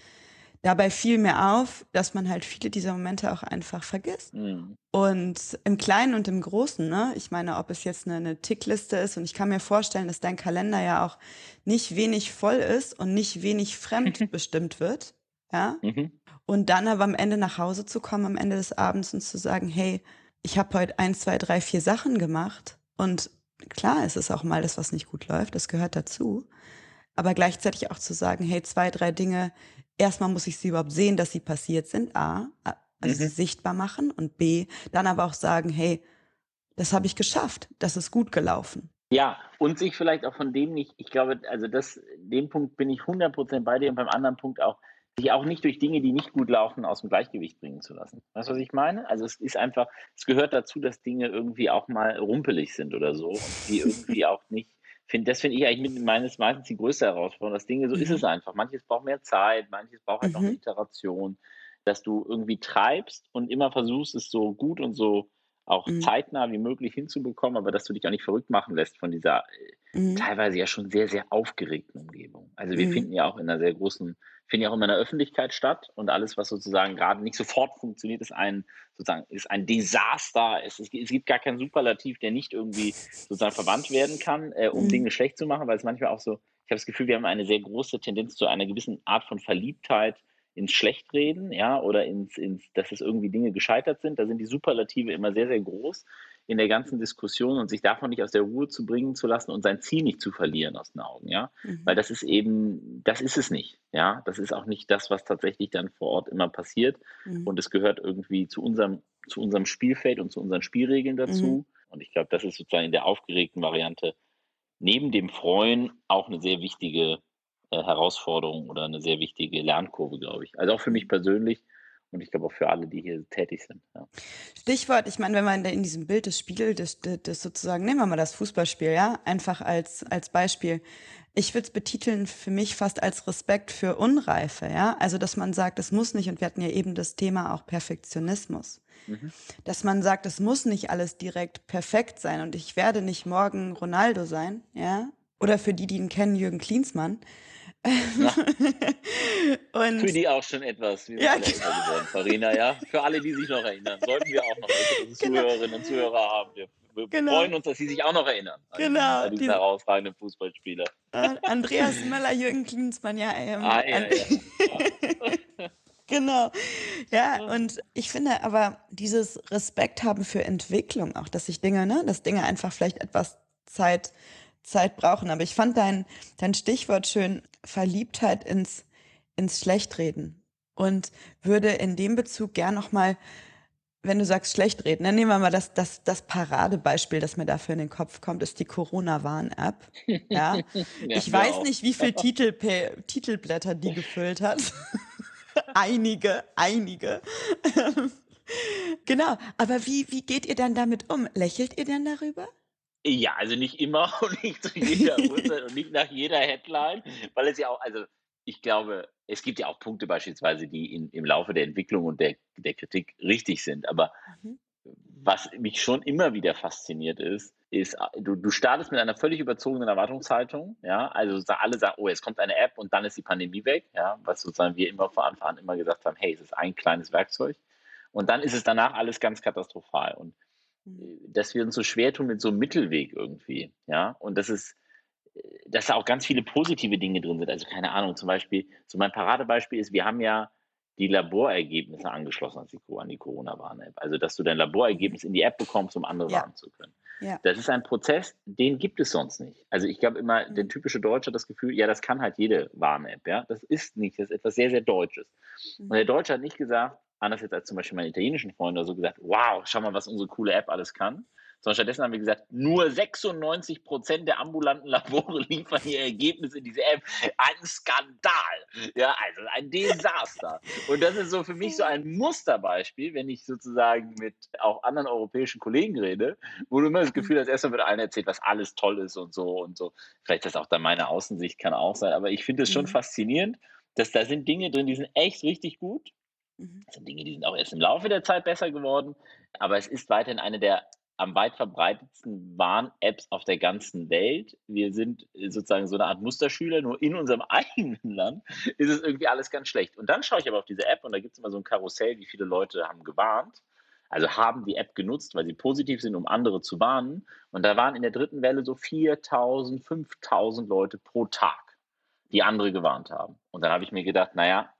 dabei fiel mir auf, dass man halt viele dieser Momente auch einfach vergisst. Mhm. Und im Kleinen und im Großen, ne? Ich meine, ob es jetzt eine, eine Tickliste ist und ich kann mir vorstellen, dass dein Kalender ja auch nicht wenig voll ist und nicht wenig fremdbestimmt <laughs> wird. Ja. Mhm. Und dann aber am Ende nach Hause zu kommen, am Ende des Abends und zu sagen, hey, ich habe heute eins, zwei, drei, vier Sachen gemacht. Und klar, es ist auch mal das, was nicht gut läuft, das gehört dazu. Aber gleichzeitig auch zu sagen, hey, zwei, drei Dinge, erstmal muss ich sie überhaupt sehen, dass sie passiert sind, A, also Mhm. sie sichtbar machen und B, dann aber auch sagen, hey, das habe ich geschafft, das ist gut gelaufen. Ja, und sich vielleicht auch von dem nicht, ich glaube, also das, den Punkt bin ich 100% bei dir und beim anderen Punkt auch, sich auch nicht durch Dinge, die nicht gut laufen, aus dem Gleichgewicht bringen zu lassen. Weißt du, was ich meine? Also es ist einfach, es gehört dazu, dass Dinge irgendwie auch mal rumpelig sind oder so und die <laughs> irgendwie auch nicht, find, das finde ich eigentlich mit meines meistens die größte Herausforderung. Das Dinge, so ist Mhm. es einfach. Manches braucht mehr Zeit, manches braucht halt noch eine Mhm. Iteration, dass du irgendwie treibst und immer versuchst, es so gut und so auch Mhm. zeitnah wie möglich hinzubekommen, aber dass du dich auch nicht verrückt machen lässt von dieser äh, Mhm. teilweise ja schon sehr, sehr aufgeregten Umgebung. Also wir Mhm. finden ja auch in einer sehr großen, finden ja auch immer in der Öffentlichkeit statt und alles, was sozusagen gerade nicht sofort funktioniert, ist ein sozusagen ist ein Desaster. Es, ist, es gibt gar keinen Superlativ, der nicht irgendwie sozusagen verwandt werden kann, äh, um Mhm. Dinge schlecht zu machen, weil es manchmal auch so, ich habe das Gefühl, wir haben eine sehr große Tendenz zu einer gewissen Art von Verliebtheit ins Schlechtreden, ja, oder ins, ins, dass es irgendwie Dinge gescheitert sind. Da sind die Superlative immer sehr, sehr groß in der ganzen Diskussion und sich davon nicht aus der Ruhe zu bringen zu lassen und sein Ziel nicht zu verlieren aus den Augen, ja. Mhm. Weil das ist eben, das ist es nicht, ja. Das ist auch nicht das, was tatsächlich dann vor Ort immer passiert. Mhm. Und es gehört irgendwie zu unserem, zu unserem Spielfeld und zu unseren Spielregeln dazu. Und ich glaube, das ist sozusagen in der aufgeregten Variante neben dem Freuen auch eine sehr wichtige äh, Herausforderung oder eine sehr wichtige Lernkurve, glaube ich. Also auch für mich persönlich. Und ich glaube auch für alle, die hier tätig sind. Ja. Stichwort, ich meine, wenn man in diesem Bild des Spiel, das, das sozusagen, nehmen wir mal das Fußballspiel, ja, einfach als, als Beispiel. Ich würde es betiteln für mich fast als Respekt für Unreife, ja. Also, dass man sagt, es muss nicht, und wir hatten ja eben das Thema auch Perfektionismus. Mhm. Dass man sagt, es muss nicht alles direkt perfekt sein und ich werde nicht morgen Ronaldo sein, ja. Oder für die, die ihn kennen, Jürgen Klinsmann. <laughs> Für die auch schon etwas, wie wir ja, alle genau. geworden, Farina, ja. Für alle, die sich noch erinnern, sollten wir auch noch genau. Zuhörerinnen und Zuhörer haben. Wir, wir genau. freuen uns, dass sie sich auch noch erinnern. An genau. An diesen die, herausragenden Fußballspieler. Äh, Andreas Möller, Jürgen Klinsmann, ja. Ähm, ah, ja, ja. <laughs> genau. Ja, und ich finde aber dieses Respekt haben für Entwicklung auch, dass sich Dinge, ne, dass Dinge einfach vielleicht etwas Zeit Zeit brauchen. Aber ich fand dein, dein Stichwort schön, Verliebtheit ins, ins Schlechtreden. Und würde in dem Bezug gern nochmal, wenn du sagst Schlechtreden, dann nehmen wir mal das, das, das Paradebeispiel, das mir dafür in den Kopf kommt, ist die Corona-Warn-App. Ja? <laughs> ja? ich weiß auch. nicht, wie viel Titel, Titelblätter die gefüllt hat. <laughs> einige, einige. <laughs> genau. Aber wie, wie geht ihr dann damit um? Lächelt ihr denn darüber? Ja, also nicht immer <laughs> und nicht zu jeder Uhrzeit und nicht nach jeder Headline, weil es ja auch, also ich glaube, es gibt ja auch Punkte beispielsweise, die in, im Laufe der Entwicklung und der, der Kritik richtig sind. Aber mhm. was mich schon immer wieder fasziniert ist, ist, du, du startest mit einer völlig überzogenen Erwartungshaltung, ja, also alle sagen, oh, es kommt eine App und dann ist die Pandemie weg, ja, was sozusagen wir immer vor Anfang an immer gesagt haben, hey, es ist ein kleines Werkzeug und dann ist es danach alles ganz katastrophal und. Dass wir uns so schwer tun mit so einem Mittelweg irgendwie, ja, und das ist, dass da auch ganz viele positive Dinge drin sind. Also keine Ahnung, zum Beispiel, so mein Paradebeispiel ist, wir haben ja die Laborergebnisse angeschlossen an die, Corona-Warn-App. Also, dass du dein Laborergebnis in die App bekommst, um andere ja. warnen zu können. Ja. Das ist ein Prozess, den gibt es sonst nicht. Also ich glaube immer, mhm. der typische Deutsche hat das Gefühl, ja, das kann halt jede Warn-App, ja. Das ist nicht, das ist etwas sehr, sehr Deutsches. Mhm. Und der Deutsche hat nicht gesagt, anders jetzt als zum Beispiel meine italienischen Freunde so gesagt, wow, schau mal, was unsere coole App alles kann. Sondern stattdessen haben wir gesagt, nur 96 Prozent der ambulanten Labore <laughs> liefern ihr Ergebnis in diese App. Ein Skandal. Ja, also ein Desaster. Und das ist so für mich so ein Musterbeispiel, wenn ich sozusagen mit auch anderen europäischen Kollegen rede, wo du immer das Gefühl hast, erstmal wird allen erzählt, was alles toll ist und so und so. Vielleicht ist das auch dann meine Außensicht, kann auch sein. Aber ich finde es schon mhm. faszinierend, dass da sind Dinge drin, die sind echt richtig gut. Mhm. Das sind Dinge, die sind auch erst im Laufe der Zeit besser geworden, aber es ist weiterhin eine der am weit verbreitetsten Warn-Apps auf der ganzen Welt. Wir sind sozusagen so eine Art Musterschüler, nur in unserem <laughs> eigenen Land ist es irgendwie alles ganz schlecht. Und dann schaue ich aber auf diese App und da gibt es immer so ein Karussell, wie viele Leute haben gewarnt. Also haben die App genutzt, weil sie positiv sind, um andere zu warnen. Und da waren in der dritten Welle so 4000, 5000 Leute pro Tag, die andere gewarnt haben. Und dann habe ich mir gedacht, naja,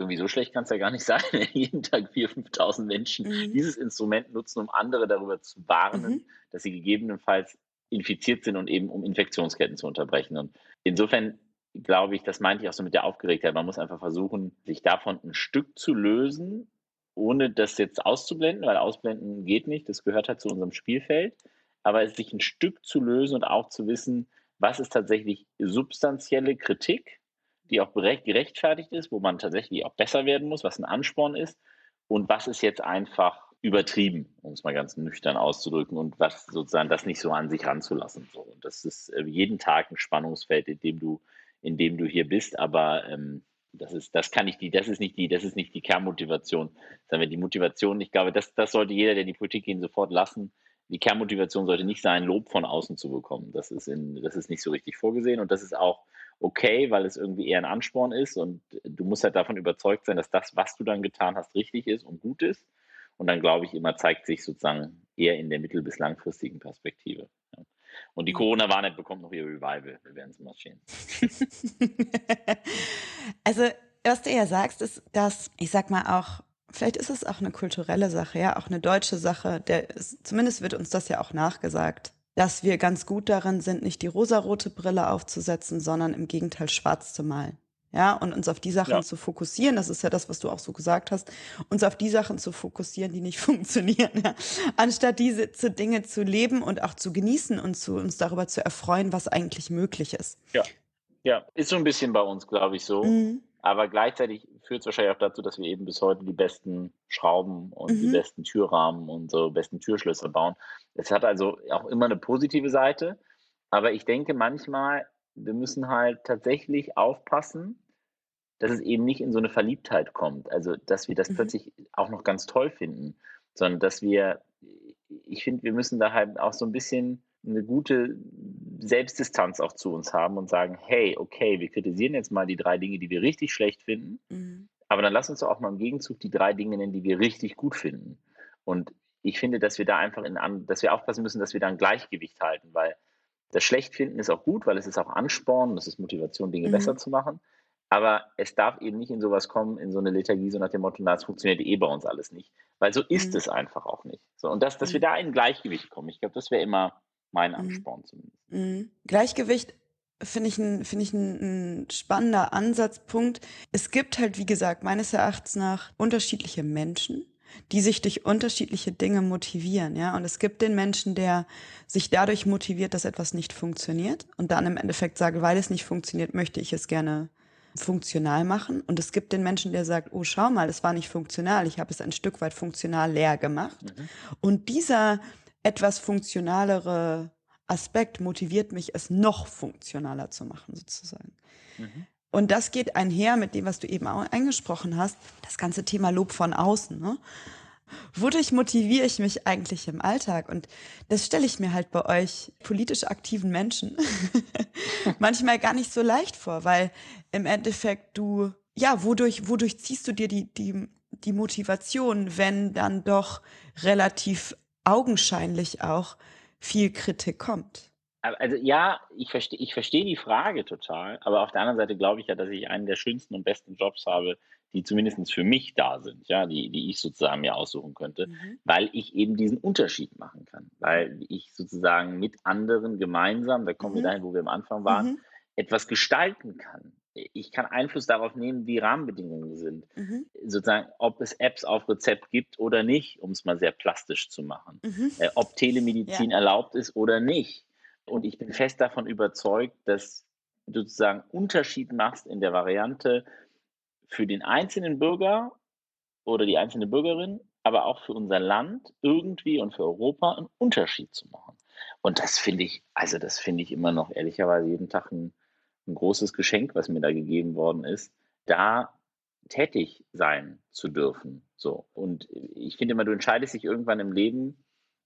irgendwie so schlecht kann es ja gar nicht <laughs> sein, wenn jeden Tag 4.000, 5.000 Menschen mhm. dieses Instrument nutzen, um andere darüber zu warnen, mhm. dass sie gegebenenfalls infiziert sind und eben um Infektionsketten zu unterbrechen. Und insofern glaube ich, das meinte ich auch so mit der Aufgeregtheit, man muss einfach versuchen, sich davon ein Stück zu lösen, ohne das jetzt auszublenden, weil ausblenden geht nicht, das gehört halt zu unserem Spielfeld, aber es sich ein Stück zu lösen und auch zu wissen, was ist tatsächlich substanzielle Kritik die auch gerechtfertigt ist, wo man tatsächlich auch besser werden muss, was ein Ansporn ist und was ist jetzt einfach übertrieben, um es mal ganz nüchtern auszudrücken und was sozusagen das nicht so an sich ranzulassen. So. Und das ist äh, jeden Tag ein Spannungsfeld, in dem du, in dem du hier bist, aber ähm, das ist, das kann ich die, das ist nicht die, das ist nicht die Kernmotivation. Sagen wir die Motivation, ich glaube, das, das sollte jeder, der in die Politik gehen, sofort lassen. Die Kernmotivation sollte nicht sein, Lob von außen zu bekommen. Das ist in, das ist nicht so richtig vorgesehen und das ist auch okay, weil es irgendwie eher ein Ansporn ist und du musst halt davon überzeugt sein, dass das, was du dann getan hast, richtig ist und gut ist. Und dann glaube ich immer zeigt sich sozusagen eher in der mittel- bis langfristigen Perspektive. Ja. Und die mhm. Corona-Warn-App bekommt noch ihr Revival. Wir werden es mal sehen. <laughs> also, was du ja sagst, ist, dass, ich sag mal auch, vielleicht ist es auch eine kulturelle Sache, ja, auch eine deutsche Sache. Der, zumindest wird uns das ja auch nachgesagt dass wir ganz gut darin sind, nicht die rosarote Brille aufzusetzen, sondern im Gegenteil schwarz zu malen. Ja, und uns auf die Sachen ja. zu fokussieren, das ist ja das, was du auch so gesagt hast, uns auf die Sachen zu fokussieren, die nicht <laughs> funktionieren, ja. anstatt diese Dinge zu leben und auch zu genießen und zu uns darüber zu erfreuen, was eigentlich möglich ist. Ja, ja, ist so ein bisschen bei uns, glaube ich, so. Mhm. Aber gleichzeitig führt es wahrscheinlich auch dazu, dass wir eben bis heute die besten Schrauben und mhm. die besten Türrahmen und so besten Türschlösser bauen. Es hat also auch immer eine positive Seite. Aber ich denke manchmal, wir müssen halt tatsächlich aufpassen, dass es eben nicht in so eine Verliebtheit kommt. Also, dass wir das mhm. plötzlich auch noch ganz toll finden, sondern dass wir, ich finde, wir müssen da halt auch so ein bisschen eine gute Selbstdistanz auch zu uns haben und sagen, hey, okay, wir kritisieren jetzt mal die drei Dinge, die wir richtig schlecht finden, mhm. aber dann lass uns doch auch mal im Gegenzug die drei Dinge nennen, die wir richtig gut finden. Und ich finde, dass wir da einfach in, dass wir aufpassen müssen, dass wir da ein Gleichgewicht halten, weil das Schlechtfinden ist auch gut, weil es ist auch Ansporn, es ist Motivation, Dinge mhm. besser zu machen. Aber es darf eben nicht in sowas kommen, in so eine Lethargie, so nach dem Motto, na, es funktioniert eh bei uns alles nicht. Weil so ist mhm. es einfach auch nicht. So, und das, dass wir mhm. da in ein Gleichgewicht kommen, ich glaube, das wäre immer mein mhm. Ansporn zumindest. Mhm. Gleichgewicht finde ich, ein, find ich ein, ein spannender Ansatzpunkt. Es gibt halt, wie gesagt, meines Erachtens nach unterschiedliche Menschen, die sich durch unterschiedliche Dinge motivieren, ja. Und es gibt den Menschen, der sich dadurch motiviert, dass etwas nicht funktioniert und dann im Endeffekt sagt, weil es nicht funktioniert, möchte ich es gerne funktional machen. Und es gibt den Menschen, der sagt, oh, schau mal, es war nicht funktional, ich habe es ein Stück weit funktional leer gemacht. Mhm. Und dieser etwas funktionalere Aspekt motiviert mich, es noch funktionaler zu machen, sozusagen. Mhm. Und das geht einher mit dem, was du eben auch eingesprochen hast, das ganze Thema Lob von außen. Ne? Wodurch motiviere ich mich eigentlich im Alltag? Und das stelle ich mir halt bei euch politisch aktiven Menschen <laughs> manchmal gar nicht so leicht vor, weil im Endeffekt du, ja, wodurch, wodurch ziehst du dir die, die, die Motivation, wenn dann doch relativ augenscheinlich auch viel Kritik kommt. Also ja, ich verstehe ich versteh die Frage total, aber auf der anderen Seite glaube ich ja, dass ich einen der schönsten und besten Jobs habe, die zumindest für mich da sind, ja, die, die ich sozusagen mir aussuchen könnte, mhm. weil ich eben diesen Unterschied machen kann, weil ich sozusagen mit anderen gemeinsam, da kommen mhm. wir dahin, wo wir am Anfang waren, mhm. etwas gestalten kann ich kann Einfluss darauf nehmen, wie Rahmenbedingungen sind. Mhm. Sozusagen, ob es Apps auf Rezept gibt oder nicht, um es mal sehr plastisch zu machen. Mhm. Äh, ob Telemedizin ja. erlaubt ist oder nicht. Und ich bin fest davon überzeugt, dass du sozusagen Unterschied machst in der Variante für den einzelnen Bürger oder die einzelne Bürgerin, aber auch für unser Land irgendwie und für Europa einen Unterschied zu machen. Und das finde ich, also das finde ich immer noch ehrlicherweise jeden Tag ein ein großes Geschenk, was mir da gegeben worden ist, da tätig sein zu dürfen. So. Und ich finde immer, du entscheidest dich irgendwann im Leben,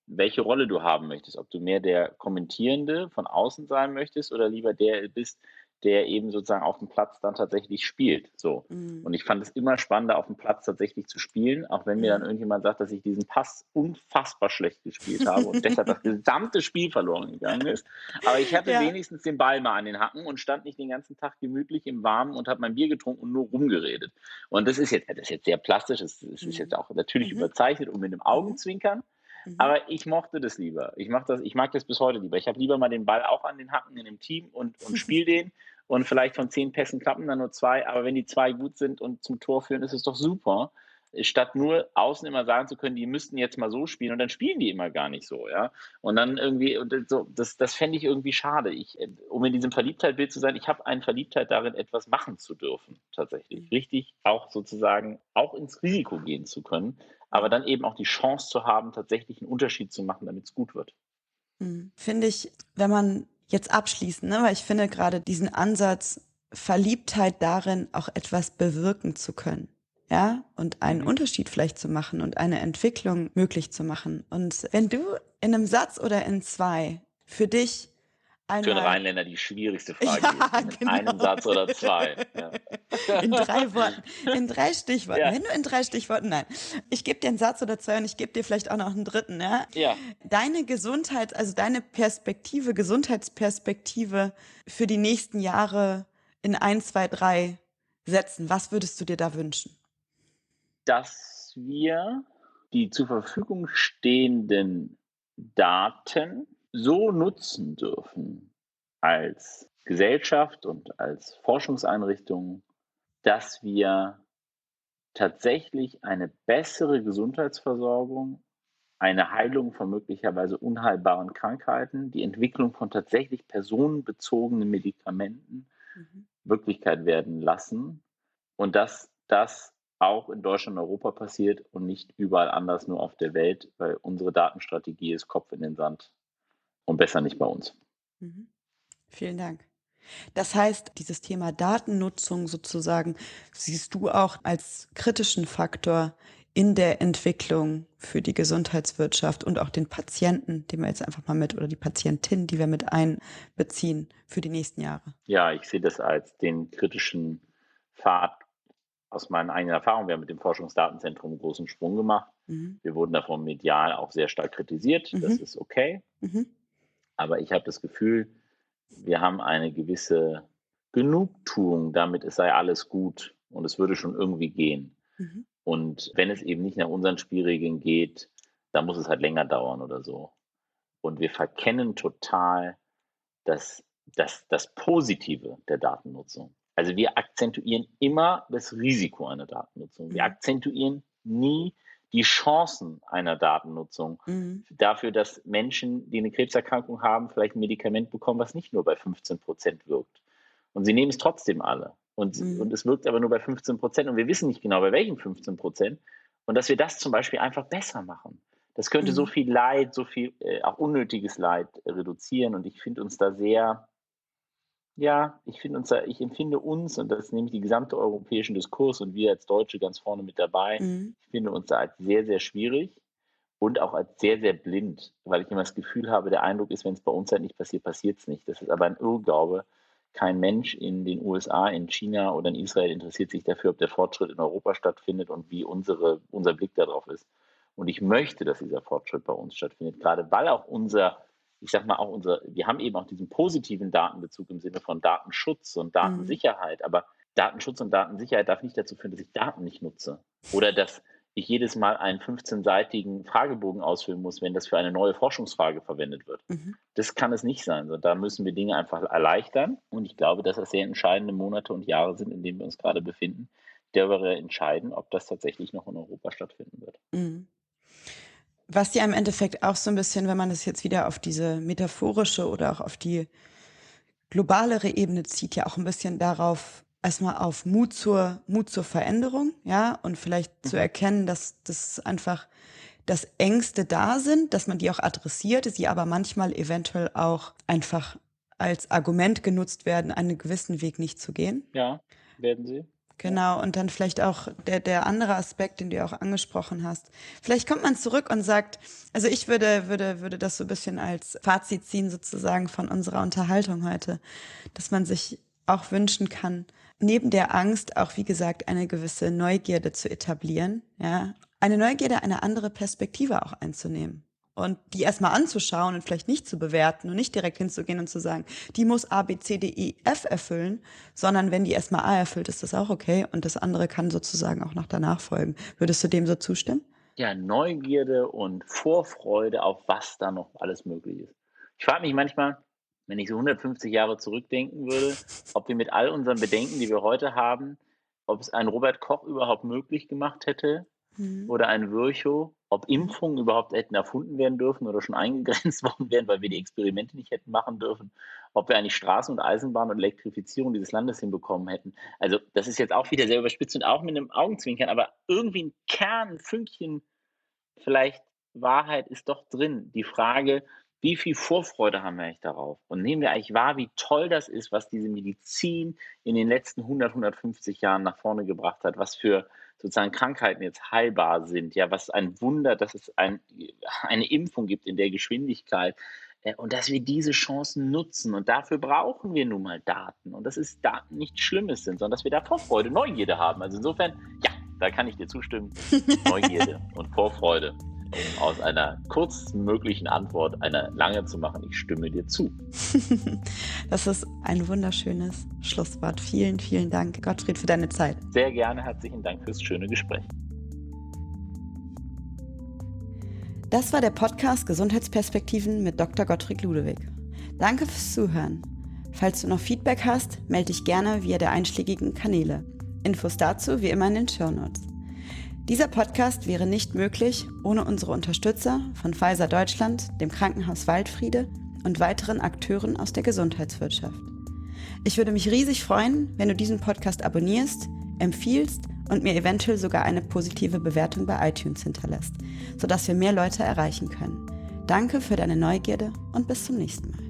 welche Rolle du haben möchtest. Ob du mehr der Kommentierende von außen sein möchtest oder lieber der bist, der eben sozusagen auf dem Platz dann tatsächlich spielt. So. Mhm. Und ich fand es immer spannender, auf dem Platz tatsächlich zu spielen, auch wenn mir dann mhm. irgendjemand sagt, dass ich diesen Pass unfassbar schlecht gespielt habe und deshalb das gesamte Spiel verloren gegangen ist. Aber ich hatte ja. wenigstens den Ball mal an den Hacken und stand nicht den ganzen Tag gemütlich im Warmen und habe mein Bier getrunken und nur rumgeredet. Und das ist jetzt, das ist jetzt sehr plastisch, es ist, mhm. jetzt auch natürlich mhm. überzeichnet und mit einem Augenzwinkern. Mhm. Aber ich mochte das lieber. Ich, mach das, ich mag das bis heute lieber. Ich habe lieber mal den Ball auch an den Hacken in dem Team und, <laughs> und spiele den und vielleicht von zehn Pässen klappen dann nur zwei, aber wenn die zwei gut sind und zum Tor führen, ist es doch super. Statt nur außen immer sagen zu können, die müssten jetzt mal so spielen und dann spielen die immer gar nicht so, ja. Und dann irgendwie, so, das, das fände ich irgendwie schade. Ich, um in diesem Verliebtheitbild zu sein, ich habe eine Verliebtheit darin, etwas machen zu dürfen, tatsächlich. Mhm. Richtig auch sozusagen auch ins Risiko gehen zu können, aber dann eben auch die Chance zu haben, tatsächlich einen Unterschied zu machen, damit es gut wird. Mhm. Finde ich, wenn man jetzt abschließen, ne? weil ich finde gerade diesen Ansatz, Verliebtheit darin, auch etwas bewirken zu können. Ja, und einen mhm. Unterschied vielleicht zu machen und eine Entwicklung möglich zu machen. Und wenn du in einem Satz oder in zwei für dich Einmal. Für einen Rheinländer die schwierigste <laughs> Frage. Ja, in genau. einem Satz oder zwei. Ja. In drei Worten, in drei Stichworten. Ja. Wenn du in drei Stichworten, nein. Ich gebe dir einen Satz oder zwei und ich gebe dir vielleicht auch noch einen dritten. Ja? ja. Deine Gesundheit, also deine Perspektive, Gesundheitsperspektive für die nächsten Jahre in ein, zwei, drei Sätzen. Was würdest du dir da wünschen? Dass wir die zur Verfügung stehenden Daten so nutzen dürfen als Gesellschaft und als Forschungseinrichtung, dass wir tatsächlich eine bessere Gesundheitsversorgung, eine Heilung von möglicherweise unheilbaren Krankheiten, die Entwicklung von tatsächlich personenbezogenen Medikamenten mhm. Wirklichkeit werden lassen, und dass das auch in Deutschland und Europa passiert und nicht überall anders nur auf der Welt, weil unsere Datenstrategie ist Kopf in den Sand und besser nicht bei uns. Mhm. Vielen Dank. Das heißt, dieses Thema Datennutzung sozusagen siehst du auch als kritischen Faktor in der Entwicklung für die Gesundheitswirtschaft und auch den Patienten, den wir jetzt einfach mal mit, oder die Patientin, die wir mit einbeziehen für die nächsten Jahre? Ja, ich sehe das als den kritischen Pfad aus meinen eigenen Erfahrungen. Wir haben mit dem Forschungsdatenzentrum einen großen Sprung gemacht. Mhm. Wir wurden davon medial auch sehr stark kritisiert. Mhm. Das ist okay. Mhm. Aber ich habe das Gefühl, wir haben eine gewisse Genugtuung damit, es sei alles gut und es würde schon irgendwie gehen. Mhm. Und wenn es eben nicht nach unseren Spielregeln geht, dann muss es halt länger dauern oder so. Und wir verkennen total das, das, das Positive der Datennutzung. Also wir akzentuieren immer das Risiko einer Datennutzung. Wir mhm. akzentuieren nie die Chancen einer Datennutzung mhm. dafür, dass Menschen, die eine Krebserkrankung haben, vielleicht ein Medikament bekommen, was nicht nur bei 15 Prozent wirkt. Und sie nehmen es trotzdem alle. Und, mhm. und es wirkt aber nur bei 15 Prozent und wir wissen nicht genau, bei welchen 15 Prozent. Und dass wir das zum Beispiel einfach besser machen. Das könnte mhm. so viel Leid, so viel äh, auch unnötiges Leid äh, reduzieren. Und ich finde uns da sehr, ja, ich finde uns ich empfinde uns, und das ist nämlich die gesamte europäischen Diskurs und wir als Deutsche ganz vorne mit dabei, mhm. ich finde uns da als sehr, sehr schwierig und auch als sehr, sehr blind, weil ich immer das Gefühl habe, der Eindruck ist, wenn es bei uns halt nicht passiert, passiert es nicht. Das ist aber ein Irrglaube, kein Mensch in den USA, in China oder in Israel interessiert sich dafür, ob der Fortschritt in Europa stattfindet und wie unsere, unser Blick darauf ist. Und ich möchte, dass dieser Fortschritt bei uns stattfindet, gerade weil auch unser, ich sag mal, auch unser, wir haben eben auch diesen positiven Datenbezug im Sinne von Datenschutz und Datensicherheit, mhm. aber Datenschutz und Datensicherheit darf nicht dazu führen, dass ich Daten nicht nutze oder dass ich jedes Mal einen 15-seitigen Fragebogen ausfüllen muss, wenn das für eine neue Forschungsfrage verwendet wird. Mhm. Das kann es nicht sein. Da müssen wir Dinge einfach erleichtern. Und ich glaube, dass das sehr entscheidende Monate und Jahre sind, in denen wir uns gerade befinden, darüber entscheiden, ob das tatsächlich noch in Europa stattfinden wird. Mhm. Was ja im Endeffekt auch so ein bisschen, wenn man das jetzt wieder auf diese metaphorische oder auch auf die globalere Ebene zieht, ja auch ein bisschen darauf erstmal auf Mut zur, Mut zur Veränderung, ja, und vielleicht mhm. zu erkennen, dass das einfach, dass Ängste da sind, dass man die auch adressiert, sie aber manchmal eventuell auch einfach als Argument genutzt werden, einen gewissen Weg nicht zu gehen. Ja, werden sie. Genau, und dann vielleicht auch der, der andere Aspekt, den du auch angesprochen hast. Vielleicht kommt man zurück und sagt, also ich würde, würde, würde das so ein bisschen als Fazit ziehen sozusagen von unserer Unterhaltung heute, dass man sich auch wünschen kann, neben der Angst auch, wie gesagt, eine gewisse Neugierde zu etablieren, ja, eine Neugierde, eine andere Perspektive auch einzunehmen und die erstmal anzuschauen und vielleicht nicht zu bewerten und nicht direkt hinzugehen und zu sagen, die muss A, B, C, D, E, F erfüllen, sondern wenn die erstmal A erfüllt, ist das auch okay und das andere kann sozusagen auch noch danach folgen. Würdest du dem so zustimmen? Ja, Neugierde und Vorfreude auf was da noch alles möglich ist. Ich frage mich manchmal, wenn ich so 150 Jahre zurückdenken würde, <laughs> ob wir mit all unseren Bedenken, die wir heute haben, ob es ein Robert Koch überhaupt möglich gemacht hätte mhm. oder ein Virchow, ob Impfungen überhaupt hätten erfunden werden dürfen oder schon <laughs> eingegrenzt worden wären, weil wir die Experimente nicht hätten machen dürfen, ob wir eigentlich Straßen und Eisenbahn und Elektrifizierung dieses Landes hinbekommen hätten. Also das ist jetzt auch wieder sehr überspitzt und auch mit einem Augenzwinkern, aber irgendwie ein Kern, Fünkchen vielleicht Wahrheit ist doch drin. Die Frage, wie viel Vorfreude haben wir eigentlich darauf? Und nehmen wir eigentlich wahr, wie toll das ist, was diese Medizin in den letzten 100, 150 Jahren nach vorne gebracht hat, was für sozusagen Krankheiten jetzt heilbar sind, ja, was ein Wunder, dass es ein, eine Impfung gibt in der Geschwindigkeit äh, und dass wir diese Chancen nutzen. Und dafür brauchen wir nun mal Daten. Und dass es Daten nichts Schlimmes sind, sondern dass wir da Vorfreude, Neugierde haben. Also insofern, ja, da kann ich dir zustimmen. <laughs> Neugierde und Vorfreude um aus einer kurzen möglichen Antwort eine lange zu machen. Ich stimme dir zu. <laughs> das ist ein wunderschönes Schlusswort. Vielen, vielen Dank, Gottfried, für deine Zeit. Sehr gerne. Herzlichen Dank fürs schöne Gespräch. Das war der Podcast Gesundheitsperspektiven mit Dr. Gottfried Ludewig. Danke fürs Zuhören. Falls du noch Feedback hast, melde dich gerne via der einschlägigen Kanäle. Infos dazu wie immer in den Show Notes. Dieser Podcast wäre nicht möglich ohne unsere Unterstützer von Pfizer Deutschland, dem Krankenhaus Waldfriede und weiteren Akteuren aus der Gesundheitswirtschaft. Ich würde mich riesig freuen, wenn du diesen Podcast abonnierst, empfiehlst und mir eventuell sogar eine positive Bewertung bei iTunes hinterlässt, sodass wir mehr Leute erreichen können. Danke für deine Neugierde und bis zum nächsten Mal.